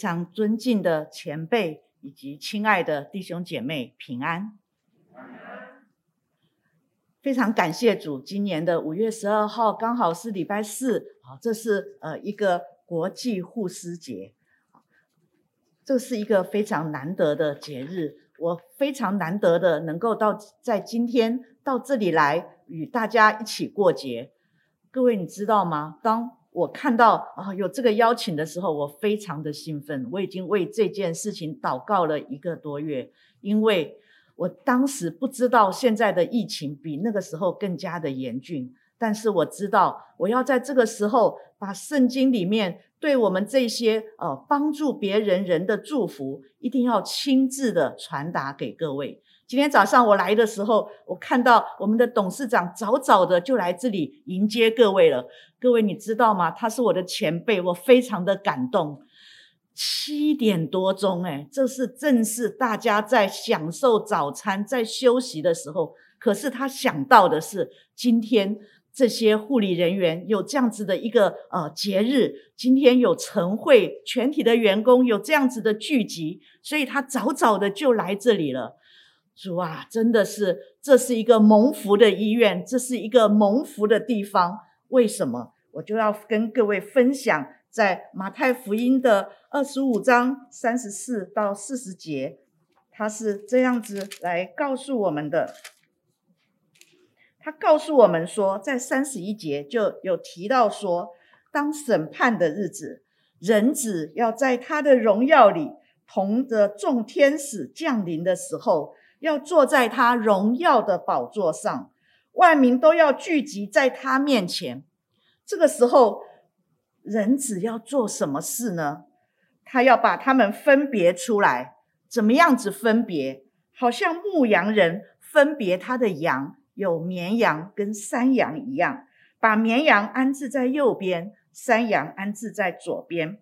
非常尊敬的前辈以及亲爱的弟兄姐妹，平安！非常感谢主，今年的五月十二号刚好是礼拜四，好，这是呃一个国际护士节，这是一个非常难得的节日，我非常难得的能够到在今天到这里来与大家一起过节。各位你知道吗？当我看到啊有这个邀请的时候，我非常的兴奋，我已经为这件事情祷告了一个多月，因为。我当时不知道现在的疫情比那个时候更加的严峻，但是我知道我要在这个时候把圣经里面对我们这些呃帮助别人人的祝福，一定要亲自的传达给各位。今天早上我来的时候，我看到我们的董事长早早的就来这里迎接各位了。各位你知道吗？他是我的前辈，我非常的感动。七点多钟，哎，这是正是大家在享受早餐、在休息的时候。可是他想到的是，今天这些护理人员有这样子的一个呃节日，今天有晨会，全体的员工有这样子的聚集，所以他早早的就来这里了。主啊，真的是，这是一个蒙福的医院，这是一个蒙福的地方。为什么？我就要跟各位分享。在马太福音的二十五章三十四到四十节，他是这样子来告诉我们的。他告诉我们说，在三十一节就有提到说，当审判的日子，人子要在他的荣耀里，同着众天使降临的时候，要坐在他荣耀的宝座上，万民都要聚集在他面前。这个时候。人子要做什么事呢？他要把他们分别出来，怎么样子分别？好像牧羊人分别他的羊，有绵羊跟山羊一样，把绵羊安置在右边，山羊安置在左边。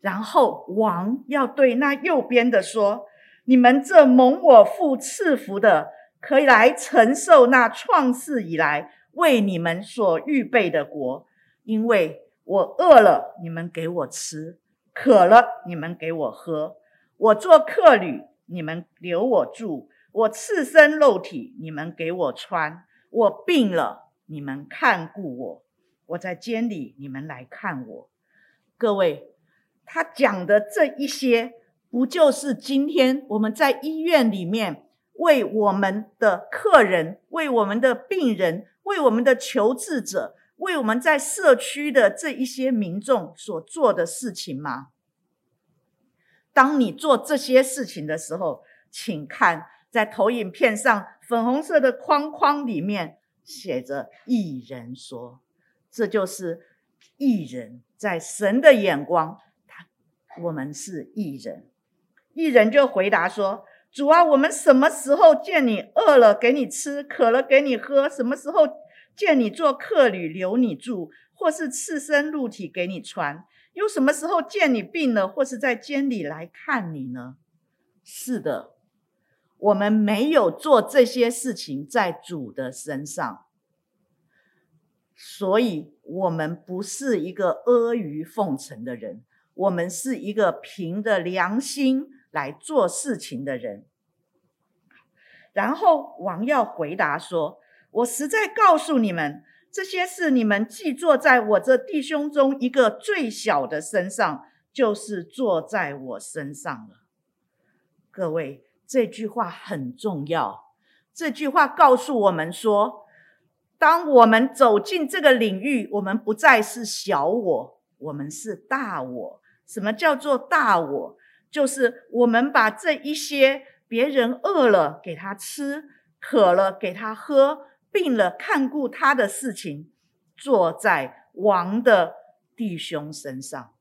然后王要对那右边的说：“你们这蒙我父赐福的，可以来承受那创世以来为你们所预备的国，因为。”我饿了，你们给我吃；渴了，你们给我喝。我做客旅，你们留我住；我赤身肉体，你们给我穿；我病了，你们看顾我；我在监里，你们来看我。各位，他讲的这一些，不就是今天我们在医院里面为我们的客人、为我们的病人、为我们的求治者？为我们在社区的这一些民众所做的事情吗？当你做这些事情的时候，请看在投影片上粉红色的框框里面写着“义人说”，这就是义人，在神的眼光，他我们是艺人。一人就回答说：“主啊，我们什么时候见你饿了给你吃，渴了给你喝？什么时候？”见你做客旅，留你住，或是赤身露体给你穿，又什么时候见你病了，或是在监里来看你呢？是的，我们没有做这些事情在主的身上，所以我们不是一个阿谀奉承的人，我们是一个凭着良心来做事情的人。然后王要回答说。我实在告诉你们，这些事你们既做在我这弟兄中一个最小的身上，就是做在我身上了。各位，这句话很重要。这句话告诉我们说，当我们走进这个领域，我们不再是小我，我们是大我。什么叫做大我？就是我们把这一些别人饿了给他吃，渴了给他喝。病了，看顾他的事情，做在王的弟兄身上。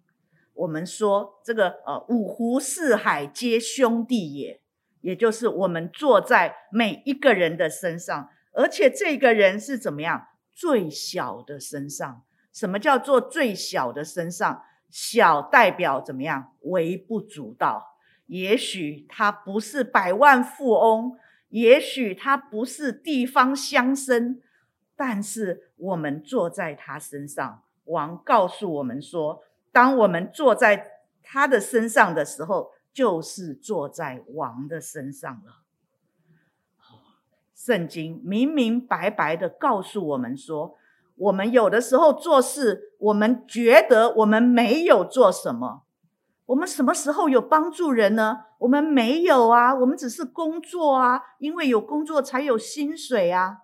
我们说这个呃，五湖四海皆兄弟也，也就是我们做在每一个人的身上，而且这个人是怎么样？最小的身上。什么叫做最小的身上？小代表怎么样？微不足道。也许他不是百万富翁。也许他不是地方乡绅，但是我们坐在他身上。王告诉我们说：当我们坐在他的身上的时候，就是坐在王的身上了。圣经明明白白的告诉我们说，我们有的时候做事，我们觉得我们没有做什么。我们什么时候有帮助人呢？我们没有啊，我们只是工作啊，因为有工作才有薪水啊。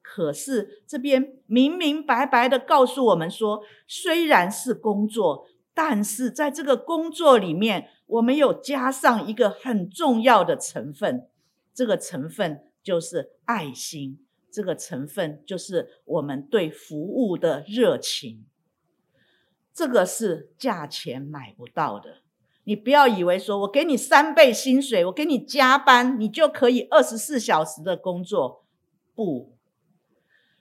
可是这边明明白白的告诉我们说，虽然是工作，但是在这个工作里面，我们有加上一个很重要的成分，这个成分就是爱心，这个成分就是我们对服务的热情。这个是价钱买不到的。你不要以为说我给你三倍薪水，我给你加班，你就可以二十四小时的工作。不，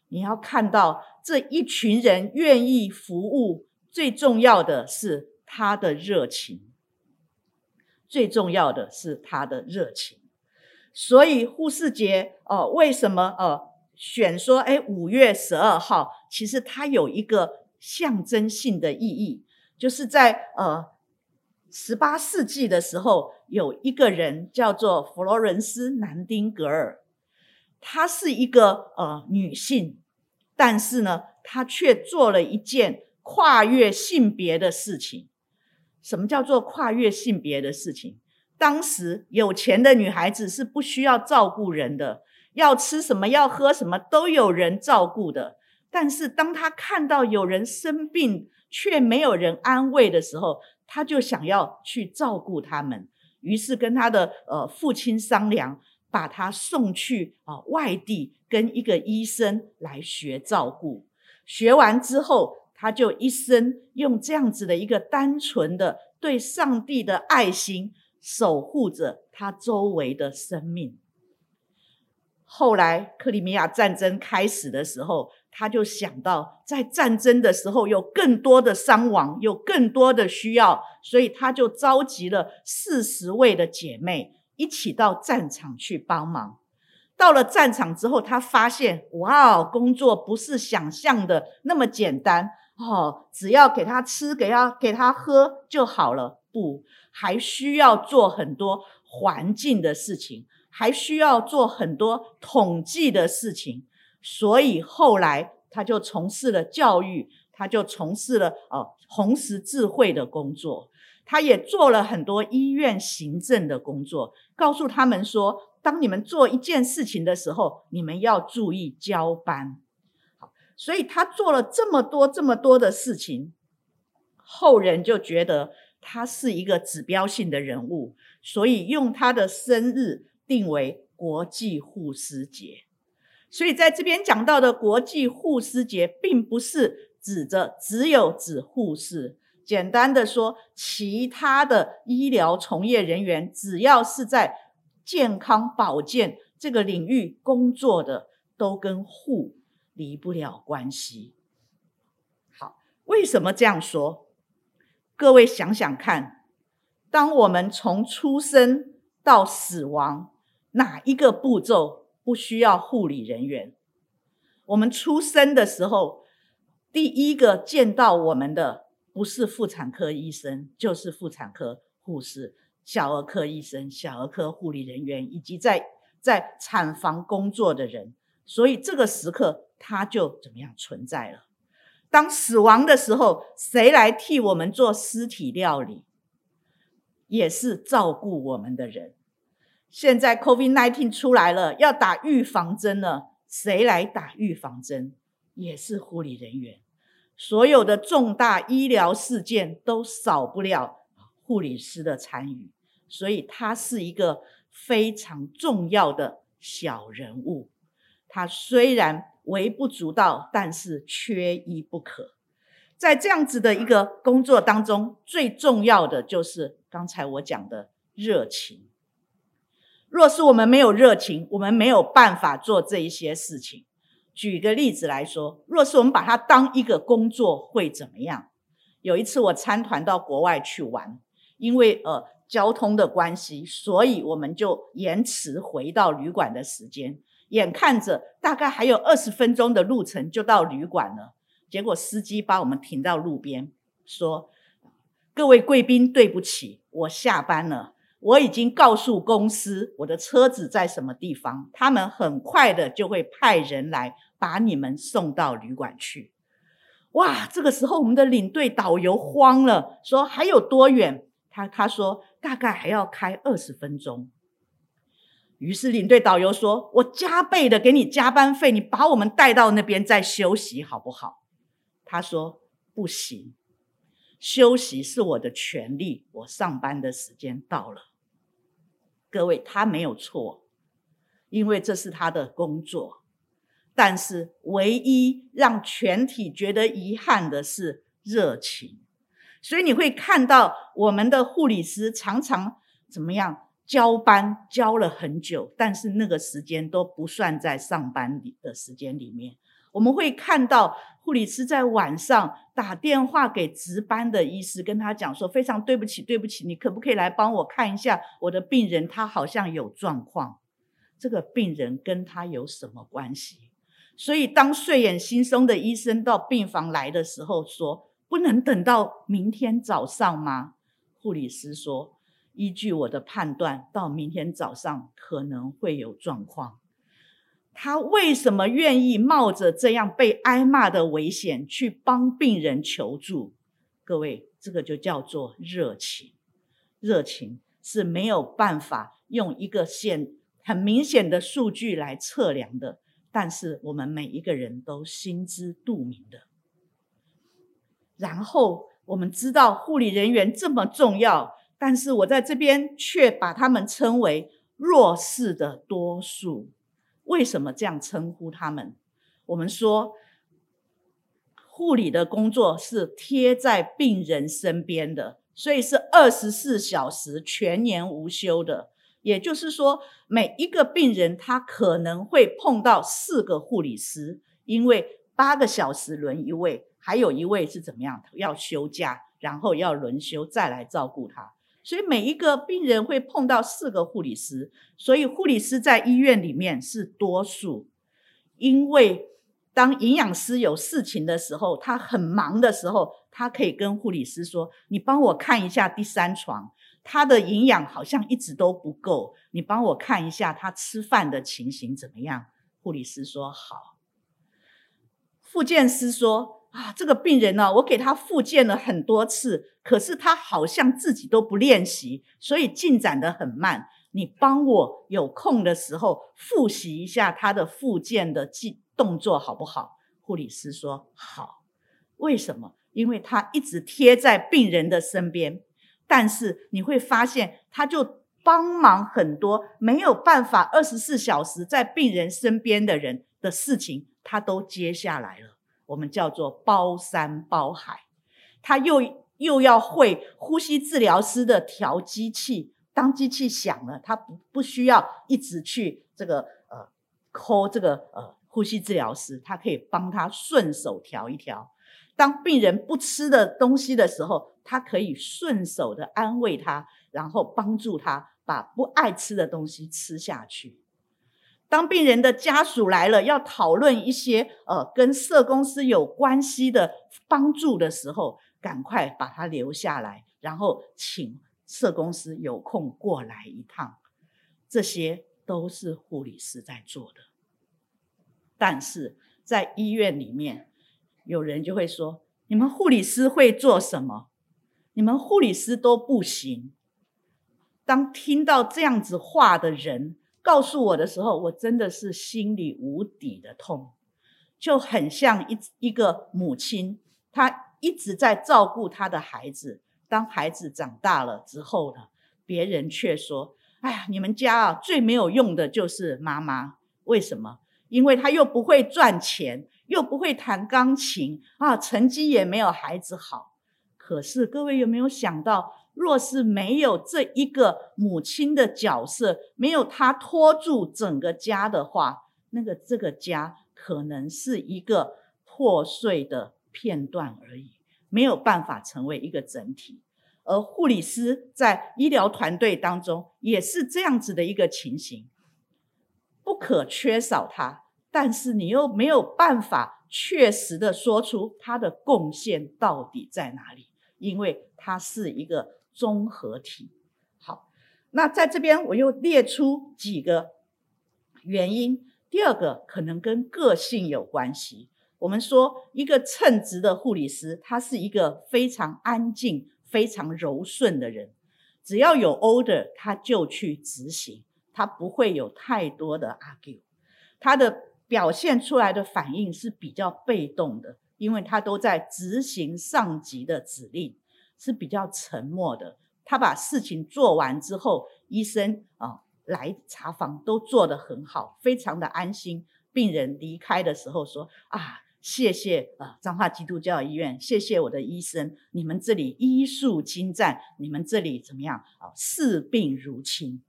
你要看到这一群人愿意服务，最重要的是他的热情。最重要的是他的热情。所以护士节哦，为什么呃选说哎五月十二号？其实它有一个象征性的意义，就是在呃。十八世纪的时候，有一个人叫做佛罗伦斯·南丁格尔，她是一个呃女性，但是呢，她却做了一件跨越性别的事情。什么叫做跨越性别的事情？当时有钱的女孩子是不需要照顾人的，要吃什么、要喝什么都有人照顾的。但是当他看到有人生病却没有人安慰的时候，他就想要去照顾他们，于是跟他的呃父亲商量，把他送去啊、外地跟一个医生来学照顾。学完之后，他就一生用这样子的一个单纯的对上帝的爱心，守护着他周围的生命。后来克里米亚战争开始的时候，他就想到，在战争的时候有更多的伤亡，有更多的需要，所以他就召集了四十位的姐妹一起到战场去帮忙。到了战场之后，他发现，哇，工作不是想象的那么简单哦，只要给他吃，给他给他喝就好了。不，还需要做很多环境的事情，还需要做很多统计的事情。所以后来他就从事了教育，他就从事了哦红十字会的工作，他也做了很多医院行政的工作，告诉他们说，当你们做一件事情的时候，你们要注意交班。所以他做了这么多这么多的事情，后人就觉得他是一个指标性的人物，所以用他的生日定为国际护士节。所以在这边讲到的国际护士节，并不是指着只有指护士。简单的说，其他的医疗从业人员，只要是在健康保健这个领域工作的，都跟护离不了关系。好，为什么这样说？各位想想看，当我们从出生到死亡，哪一个步骤？不需要护理人员。我们出生的时候，第一个见到我们的不是妇产科医生，就是妇产科护士、小儿科医生、小儿科护理人员，以及在在产房工作的人。所以这个时刻，他就怎么样存在了。当死亡的时候，谁来替我们做尸体料理？也是照顾我们的人。现在 COVID-19 出来了，要打预防针了，谁来打预防针？也是护理人员。所有的重大医疗事件都少不了护理师的参与，所以他是一个非常重要的小人物。他虽然微不足道，但是缺一不可。在这样子的一个工作当中，最重要的就是刚才我讲的热情。若是我们没有热情，我们没有办法做这一些事情。举个例子来说，若是我们把它当一个工作，会怎么样？有一次我参团到国外去玩，因为呃交通的关系，所以我们就延迟回到旅馆的时间。眼看着大概还有二十分钟的路程就到旅馆了，结果司机把我们停到路边，说：“各位贵宾，对不起，我下班了。我已经告诉公司我的车子在什么地方，他们很快的就会派人来把你们送到旅馆去。哇，这个时候我们的领队导游慌了，说还有多远？他他说大概还要开二十分钟。于是领队导游说：“我加倍的给你加班费，你把我们带到那边再休息好不好？”他说：“不行，休息是我的权利，我上班的时间到了。”各位，他没有错，因为这是他的工作。但是，唯一让全体觉得遗憾的是热情。所以你会看到我们的护理师常常怎么样交班，交了很久，但是那个时间都不算在上班里的时间里面。我们会看到护理师在晚上打电话给值班的医师，跟他讲说：“非常对不起，对不起，你可不可以来帮我看一下我的病人？他好像有状况。这个病人跟他有什么关系？”所以，当睡眼惺忪的医生到病房来的时候，说：“不能等到明天早上吗？”护理师说：“依据我的判断，到明天早上可能会有状况。”他为什么愿意冒着这样被挨骂的危险去帮病人求助？各位，这个就叫做热情。热情是没有办法用一个显很明显的数据来测量的，但是我们每一个人都心知肚明的。然后我们知道护理人员这么重要，但是我在这边却把他们称为弱势的多数。为什么这样称呼他们？我们说，护理的工作是贴在病人身边的，所以是二十四小时全年无休的。也就是说，每一个病人他可能会碰到四个护理师，因为八个小时轮一位，还有一位是怎么样？要休假，然后要轮休再来照顾他。所以每一个病人会碰到四个护理师，所以护理师在医院里面是多数。因为当营养师有事情的时候，他很忙的时候，他可以跟护理师说：“你帮我看一下第三床，他的营养好像一直都不够，你帮我看一下他吃饭的情形怎么样？”护理师说：“好。”复健师说。啊，这个病人呢，我给他复健了很多次，可是他好像自己都不练习，所以进展得很慢。你帮我有空的时候复习一下他的复健的技动作好不好？护理师说好。为什么？因为他一直贴在病人的身边，但是你会发现，他就帮忙很多没有办法二十四小时在病人身边的人的事情，他都接下来了。我们叫做包山包海，他又又要会呼吸治疗师的调机器，当机器响了，他不不需要一直去这个呃抠这个呃呼吸治疗师，他可以帮他顺手调一调。当病人不吃的东西的时候，他可以顺手的安慰他，然后帮助他把不爱吃的东西吃下去。当病人的家属来了，要讨论一些呃跟社公司有关系的帮助的时候，赶快把他留下来，然后请社公司有空过来一趟。这些都是护理师在做的。但是在医院里面，有人就会说：“你们护理师会做什么？你们护理师都不行。”当听到这样子话的人，告诉我的时候，我真的是心里无底的痛，就很像一一个母亲，她一直在照顾她的孩子。当孩子长大了之后呢，别人却说：“哎呀，你们家啊，最没有用的就是妈妈。为什么？因为她又不会赚钱，又不会弹钢琴啊，成绩也没有孩子好。可是各位有没有想到？”若是没有这一个母亲的角色，没有她拖住整个家的话，那个这个家可能是一个破碎的片段而已，没有办法成为一个整体。而护理师在医疗团队当中也是这样子的一个情形，不可缺少他，但是你又没有办法确实的说出他的贡献到底在哪里。因为它是一个综合体。好，那在这边我又列出几个原因。第二个可能跟个性有关系。我们说一个称职的护理师，他是一个非常安静、非常柔顺的人。只要有 order，他就去执行，他不会有太多的 argue。他的表现出来的反应是比较被动的，因为他都在执行上级的指令，是比较沉默的。他把事情做完之后，医生啊来查房都做得很好，非常的安心。病人离开的时候说啊。谢谢啊，彰化基督教医院，谢谢我的医生，你们这里医术精湛，你们这里怎么样啊？视病如亲。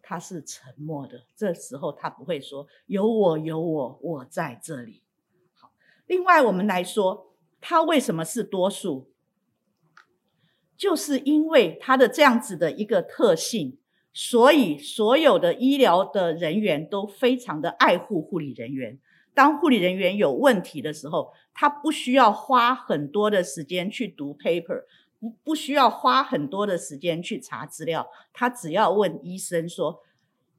他是沉默的，这时候他不会说有我有我，我在这里。好，另外我们来说，他为什么是多数？就是因为他的这样子的一个特性，所以所有的医疗的人员都非常的爱护护理人员。当护理人员有问题的时候，他不需要花很多的时间去读 paper，不不需要花很多的时间去查资料，他只要问医生说：“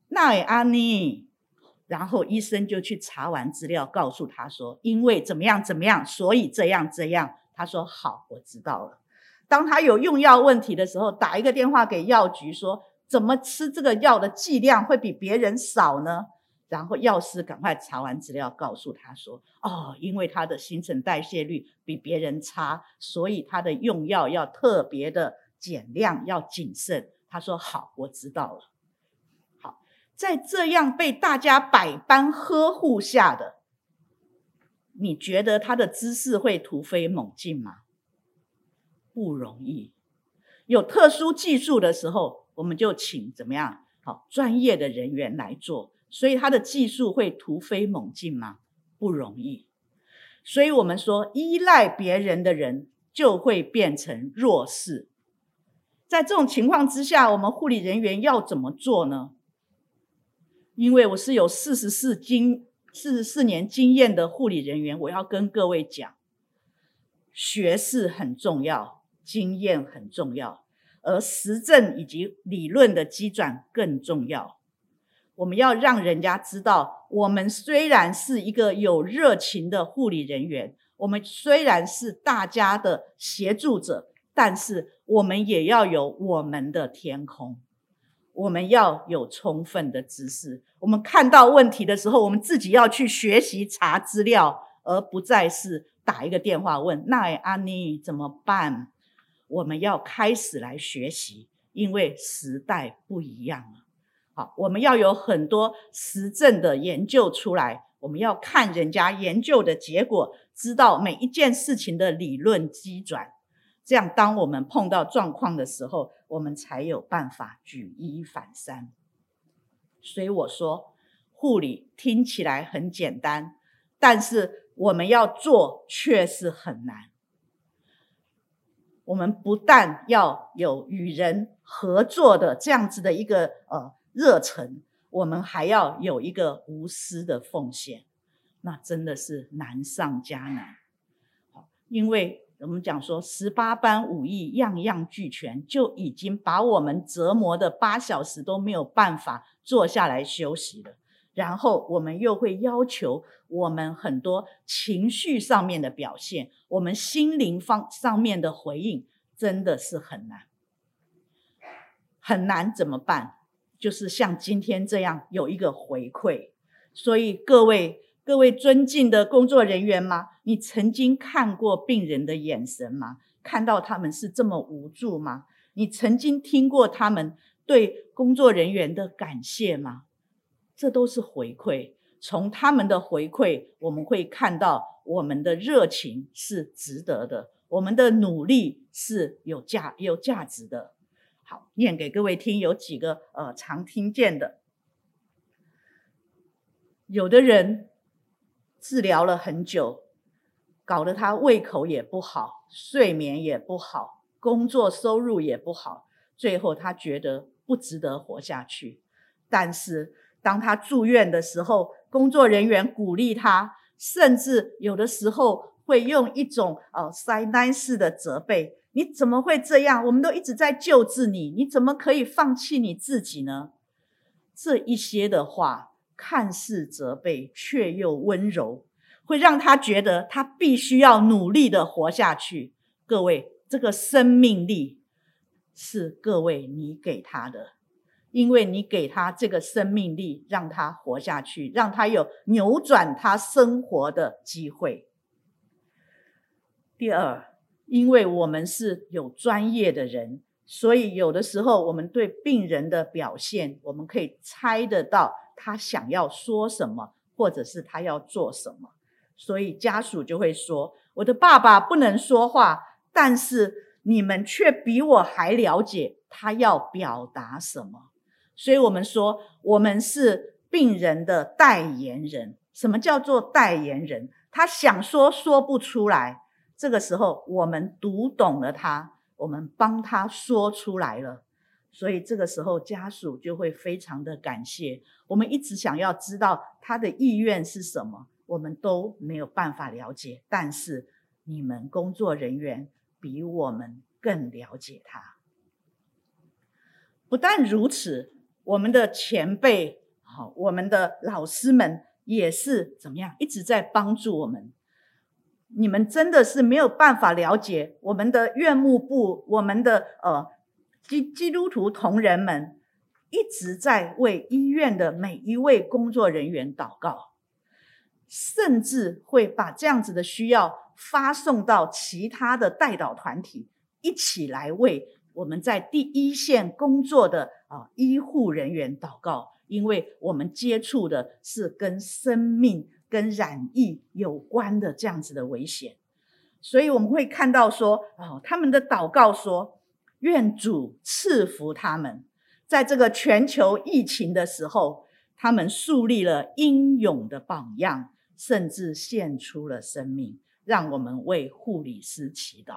那安妮”，然后医生就去查完资料，告诉他说：“因为怎么样怎么样，所以这样这样。”他说：“好，我知道了。”当他有用药问题的时候，打一个电话给药局说：“怎么吃这个药的剂量会比别人少呢？”然后药师赶快查完资料，告诉他说：“哦，因为他的新陈代谢率比别人差，所以他的用药要特别的减量，要谨慎。”他说：“好，我知道了。”好，在这样被大家百般呵护下的，你觉得他的知识会突飞猛进吗？不容易。有特殊技术的时候，我们就请怎么样？好，专业的人员来做。所以他的技术会突飞猛进吗？不容易。所以我们说，依赖别人的人就会变成弱势。在这种情况之下，我们护理人员要怎么做呢？因为我是有四十四经四十四年经验的护理人员，我要跟各位讲，学识很重要，经验很重要，而实证以及理论的机转更重要。我们要让人家知道，我们虽然是一个有热情的护理人员，我们虽然是大家的协助者，但是我们也要有我们的天空，我们要有充分的知识。我们看到问题的时候，我们自己要去学习查资料，而不再是打一个电话问“那安妮怎么办”。我们要开始来学习，因为时代不一样了。好，我们要有很多实证的研究出来，我们要看人家研究的结果，知道每一件事情的理论基转，这样当我们碰到状况的时候，我们才有办法举一反三。所以我说，护理听起来很简单，但是我们要做却是很难。我们不但要有与人合作的这样子的一个呃。热忱，我们还要有一个无私的奉献，那真的是难上加难。因为我们讲说十八般武艺样样俱全，就已经把我们折磨的八小时都没有办法坐下来休息了。然后我们又会要求我们很多情绪上面的表现，我们心灵方上面的回应，真的是很难，很难怎么办？就是像今天这样有一个回馈，所以各位各位尊敬的工作人员吗？你曾经看过病人的眼神吗？看到他们是这么无助吗？你曾经听过他们对工作人员的感谢吗？这都是回馈，从他们的回馈，我们会看到我们的热情是值得的，我们的努力是有价有价值的。好，念给各位听，有几个呃常听见的。有的人治疗了很久，搞得他胃口也不好，睡眠也不好，工作收入也不好，最后他觉得不值得活下去。但是当他住院的时候，工作人员鼓励他，甚至有的时候。会用一种呃塞奶式的责备。你怎么会这样？我们都一直在救治你，你怎么可以放弃你自己呢？这一些的话，看似责备，却又温柔，会让他觉得他必须要努力的活下去。各位，这个生命力是各位你给他的，因为你给他这个生命力，让他活下去，让他有扭转他生活的机会。第二。因为我们是有专业的人，所以有的时候我们对病人的表现，我们可以猜得到他想要说什么，或者是他要做什么。所以家属就会说：“我的爸爸不能说话，但是你们却比我还了解他要表达什么。”所以我们说，我们是病人的代言人。什么叫做代言人？他想说说不出来。这个时候，我们读懂了他，我们帮他说出来了，所以这个时候家属就会非常的感谢。我们一直想要知道他的意愿是什么，我们都没有办法了解，但是你们工作人员比我们更了解他。不但如此，我们的前辈，好，我们的老师们也是怎么样，一直在帮助我们。你们真的是没有办法了解我们的院牧部，我们的呃基基督徒同仁们一直在为医院的每一位工作人员祷告，甚至会把这样子的需要发送到其他的代祷团体，一起来为我们在第一线工作的啊医护人员祷告，因为我们接触的是跟生命。跟染疫有关的这样子的危险，所以我们会看到说，哦，他们的祷告说，愿主赐福他们，在这个全球疫情的时候，他们树立了英勇的榜样，甚至献出了生命。让我们为护理师祈祷。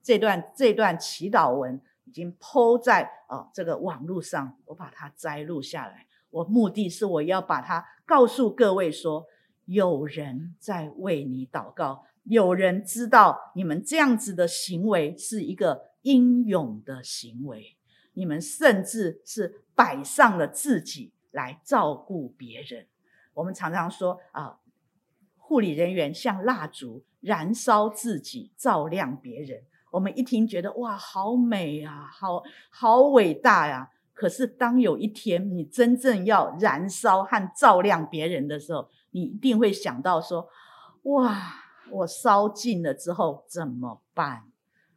这段这段祈祷文已经抛在啊这个网络上，我把它摘录下来。我目的是我要把它告诉各位说。有人在为你祷告，有人知道你们这样子的行为是一个英勇的行为，你们甚至是摆上了自己来照顾别人。我们常常说啊，护理人员像蜡烛，燃烧自己，照亮别人。我们一听觉得哇，好美啊，好好伟大呀！可是当有一天你真正要燃烧和照亮别人的时候，你一定会想到说：“哇，我烧尽了之后怎么办？”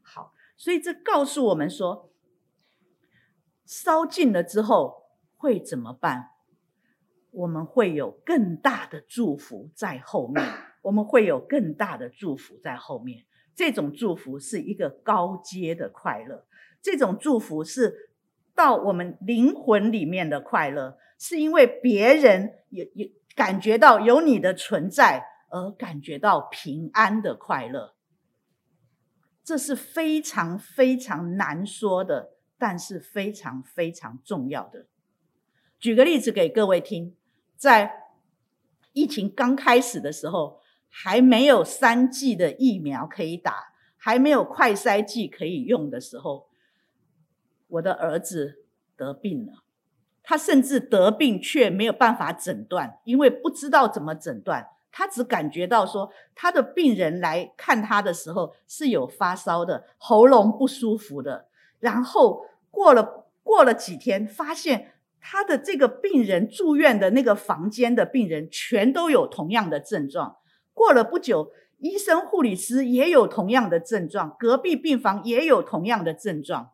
好，所以这告诉我们说，烧尽了之后会怎么办？我们会有更大的祝福在后面，我们会有更大的祝福在后面。这种祝福是一个高阶的快乐，这种祝福是到我们灵魂里面的快乐，是因为别人也也。感觉到有你的存在，而感觉到平安的快乐，这是非常非常难说的，但是非常非常重要的。举个例子给各位听，在疫情刚开始的时候，还没有三剂的疫苗可以打，还没有快筛剂可以用的时候，我的儿子得病了。他甚至得病却没有办法诊断，因为不知道怎么诊断。他只感觉到说，他的病人来看他的时候是有发烧的，喉咙不舒服的。然后过了过了几天，发现他的这个病人住院的那个房间的病人全都有同样的症状。过了不久，医生护理师也有同样的症状，隔壁病房也有同样的症状。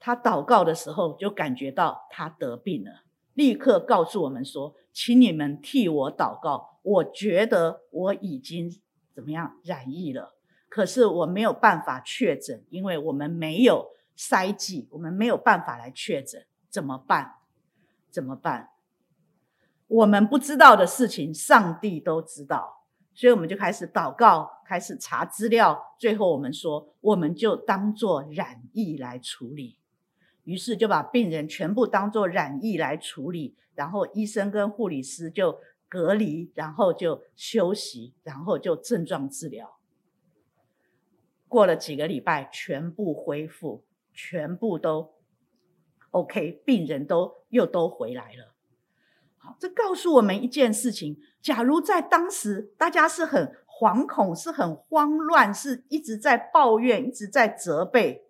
他祷告的时候，就感觉到他得病了，立刻告诉我们说：“请你们替我祷告。”我觉得我已经怎么样染疫了，可是我没有办法确诊，因为我们没有筛剂，我们没有办法来确诊，怎么办？怎么办？我们不知道的事情，上帝都知道，所以我们就开始祷告，开始查资料，最后我们说，我们就当做染疫来处理。于是就把病人全部当作染疫来处理，然后医生跟护理师就隔离，然后就休息，然后就症状治疗。过了几个礼拜，全部恢复，全部都 OK，病人都又都回来了。好，这告诉我们一件事情：假如在当时大家是很惶恐、是很慌乱、是一直在抱怨、一直在责备，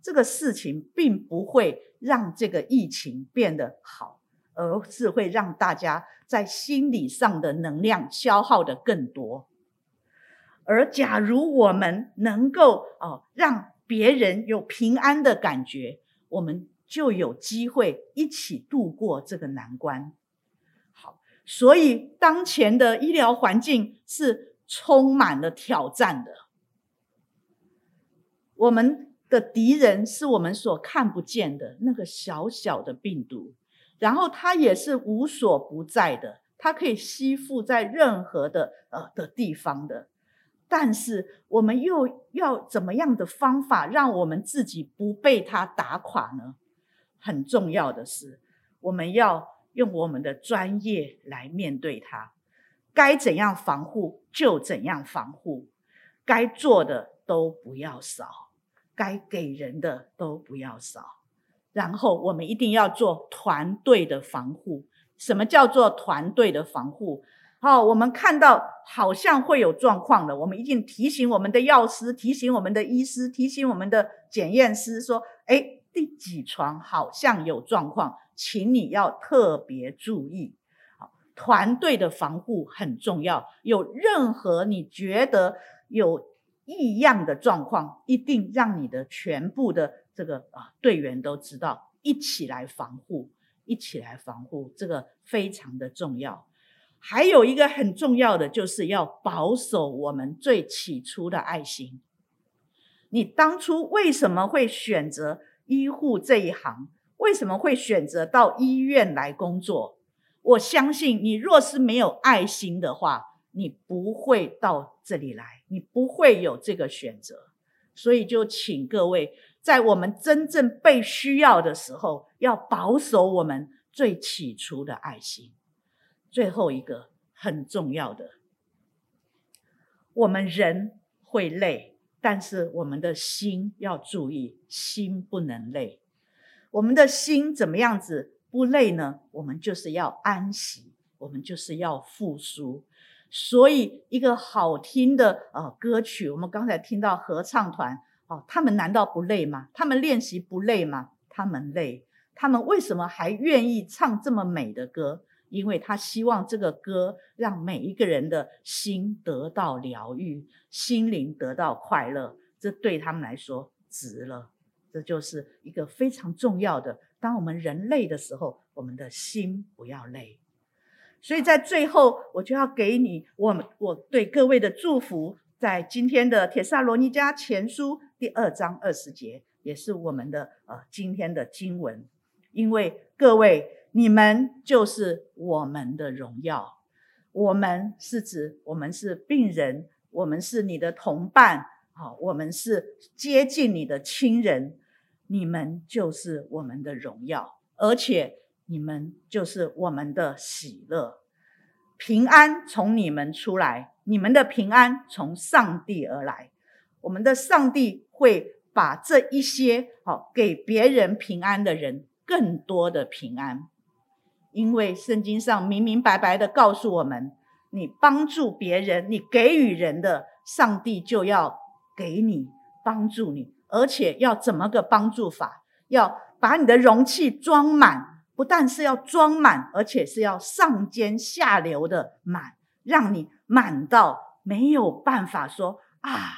这个事情并不会让这个疫情变得好，而是会让大家在心理上的能量消耗的更多。而假如我们能够哦，让别人有平安的感觉，我们就有机会一起度过这个难关。所以当前的医疗环境是充满了挑战的。我们的敌人是我们所看不见的那个小小的病毒，然后它也是无所不在的，它可以吸附在任何的呃的地方的。但是我们又要怎么样的方法，让我们自己不被它打垮呢？很重要的是，我们要用我们的专业来面对它，该怎样防护就怎样防护，该做的都不要少，该给人的都不要少。然后我们一定要做团队的防护。什么叫做团队的防护？好，我们看到好像会有状况了，我们一定提醒我们的药师，提醒我们的医师，提醒我们的检验师说：“诶，第几床好像有状况，请你要特别注意。”好，团队的防护很重要。有任何你觉得有异样的状况，一定让你的全部的这个啊队员都知道，一起来防护，一起来防护，这个非常的重要。还有一个很重要的，就是要保守我们最起初的爱心。你当初为什么会选择医护这一行？为什么会选择到医院来工作？我相信你若是没有爱心的话，你不会到这里来，你不会有这个选择。所以就请各位，在我们真正被需要的时候，要保守我们最起初的爱心。最后一个很重要的，我们人会累，但是我们的心要注意，心不能累。我们的心怎么样子不累呢？我们就是要安息，我们就是要复苏。所以，一个好听的呃歌曲，我们刚才听到合唱团哦，他们难道不累吗？他们练习不累吗？他们累，他们为什么还愿意唱这么美的歌？因为他希望这个歌让每一个人的心得到疗愈，心灵得到快乐，这对他们来说值了。这就是一个非常重要的。当我们人累的时候，我们的心不要累。所以在最后，我就要给你我我对各位的祝福，在今天的《帖撒罗尼迦前书》第二章二十节，也是我们的呃今天的经文，因为各位。你们就是我们的荣耀。我们是指我们是病人，我们是你的同伴，好，我们是接近你的亲人。你们就是我们的荣耀，而且你们就是我们的喜乐。平安从你们出来，你们的平安从上帝而来。我们的上帝会把这一些好给别人平安的人，更多的平安。因为圣经上明明白白的告诉我们，你帮助别人，你给予人的，上帝就要给你帮助你，而且要怎么个帮助法？要把你的容器装满，不但是要装满，而且是要上尖下流的满，让你满到没有办法说啊，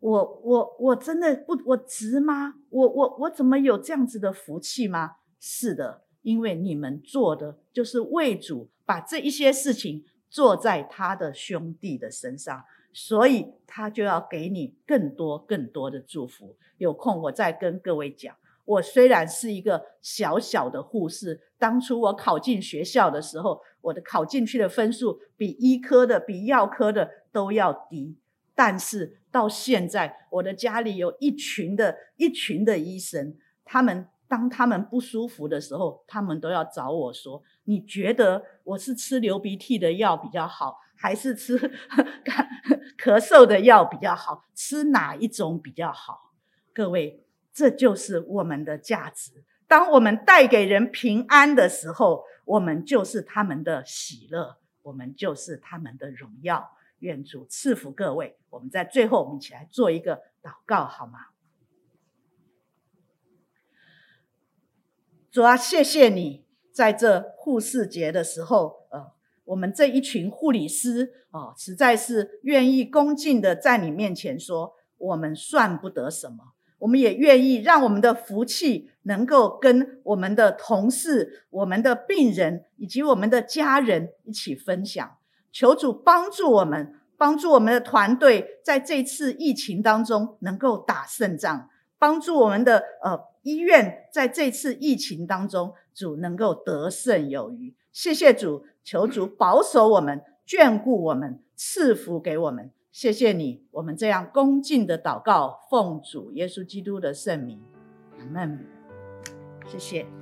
我我我真的不我值吗？我我我怎么有这样子的福气吗？是的。因为你们做的就是为主把这一些事情做在他的兄弟的身上，所以他就要给你更多更多的祝福。有空我再跟各位讲。我虽然是一个小小的护士，当初我考进学校的时候，我的考进去的分数比医科的、比药科的都要低，但是到现在，我的家里有一群的一群的医生，他们。当他们不舒服的时候，他们都要找我说：“你觉得我是吃流鼻涕的药比较好，还是吃 咳嗽的药比较好？吃哪一种比较好？各位，这就是我们的价值。当我们带给人平安的时候，我们就是他们的喜乐，我们就是他们的荣耀。愿主赐福各位。我们在最后，我们一起来做一个祷告，好吗？主啊，谢谢你在这护士节的时候，我们这一群护理师啊，实在是愿意恭敬的在你面前说，我们算不得什么，我们也愿意让我们的福气能够跟我们的同事、我们的病人以及我们的家人一起分享。求主帮助我们，帮助我们的团队在这次疫情当中能够打胜仗，帮助我们的呃医院在这次疫情当中，主能够得胜有余。谢谢主，求主保守我们，眷顾我们，赐福给我们。谢谢你，我们这样恭敬的祷告，奉主耶稣基督的圣名，阿门。谢谢。